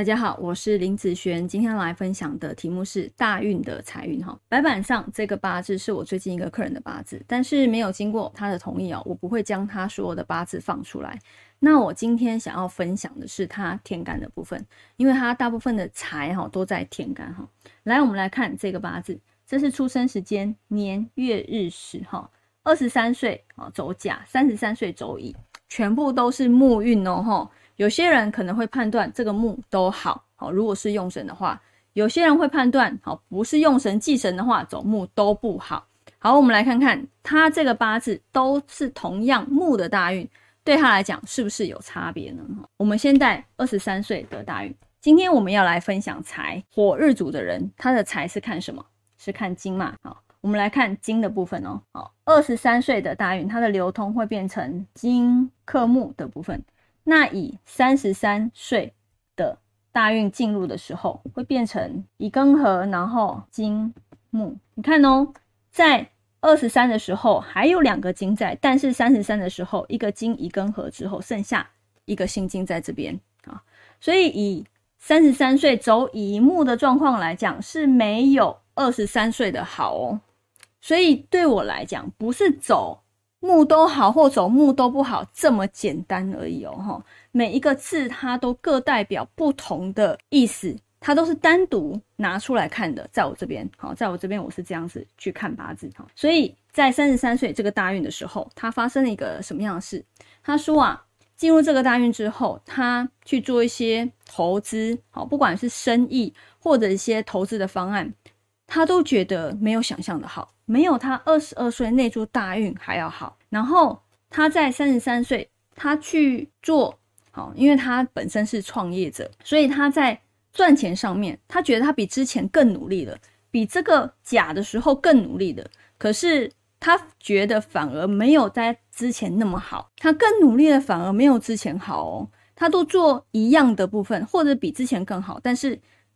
大家好，我是林子璇，今天来分享的题目是大运的财运哈。白板上这个八字是我最近一个客人的八字，但是没有经过他的同意哦，我不会将他说的八字放出来。那我今天想要分享的是他天干的部分，因为他大部分的财哈都在天干哈。来，我们来看这个八字，这是出生时间年月日时哈，二十三岁啊走甲，三十三岁走乙，全部都是木运哦哈。有些人可能会判断这个木都好好，如果是用神的话；有些人会判断好，不是用神忌神的话，走木都不好。好，我们来看看他这个八字都是同样木的大运，对他来讲是不是有差别呢？我们先带二十三岁的大运，今天我们要来分享财火日主的人，他的财是看什么？是看金嘛？好，我们来看金的部分哦。好，二十三岁的大运，它的流通会变成金克木的部分。那以三十三岁的大运进入的时候，会变成乙庚合，然后金木。你看哦，在二十三的时候还有两个金在，但是三十三的时候，一个金乙庚合之后，剩下一个辛金在这边啊。所以以三十三岁走乙木的状况来讲，是没有二十三岁的好哦。所以对我来讲，不是走。木都好或走木都不好，这么简单而已哦，哈！每一个字它都各代表不同的意思，它都是单独拿出来看的。在我这边，好，在我这边我是这样子去看八字，哈。所以在三十三岁这个大运的时候，他发生了一个什么样的事？他说啊，进入这个大运之后，他去做一些投资，好，不管是生意或者一些投资的方案。他都觉得没有想象的好，没有他二十二岁那柱大运还要好。然后他在三十三岁，他去做好，因为他本身是创业者，所以他在赚钱上面，他觉得他比之前更努力了，比这个假的时候更努力的。可是他觉得反而没有在之前那么好，他更努力的反而没有之前好哦。他都做一样的部分，或者比之前更好，但是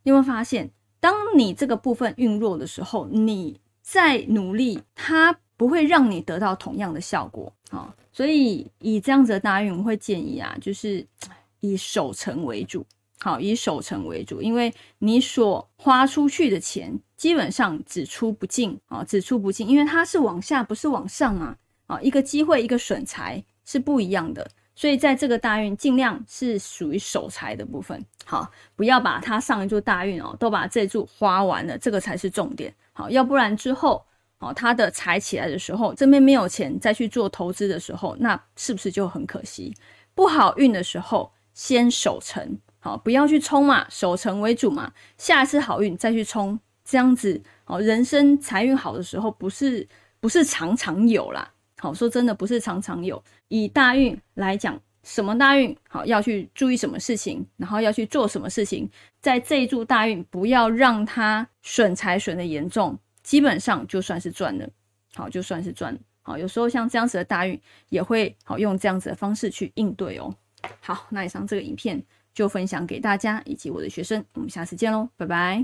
你有没有发现？当你这个部分运弱的时候，你再努力，它不会让你得到同样的效果啊。所以以这样子的大运，我会建议啊，就是以守成为主，好，以守成为主，因为你所花出去的钱基本上只出不进啊，只出不进，因为它是往下，不是往上嘛啊，一个机会，一个损财是不一样的。所以在这个大运，尽量是属于守财的部分，好，不要把它上一注大运哦，都把这注花完了，这个才是重点，好，要不然之后，哦，它的财起来的时候，这边没有钱再去做投资的时候，那是不是就很可惜？不好运的时候，先守成，好，不要去冲嘛，守成为主嘛，下一次好运再去冲，这样子，哦，人生财运好的时候，不是不是常常有啦。好说真的不是常常有。以大运来讲，什么大运好要去注意什么事情，然后要去做什么事情，在这一柱大运不要让它损财损的严重，基本上就算是赚了。好，就算是赚。好，有时候像这样子的大运也会好用这样子的方式去应对哦。好，那以上这个影片就分享给大家以及我的学生，我们下次见喽，拜拜。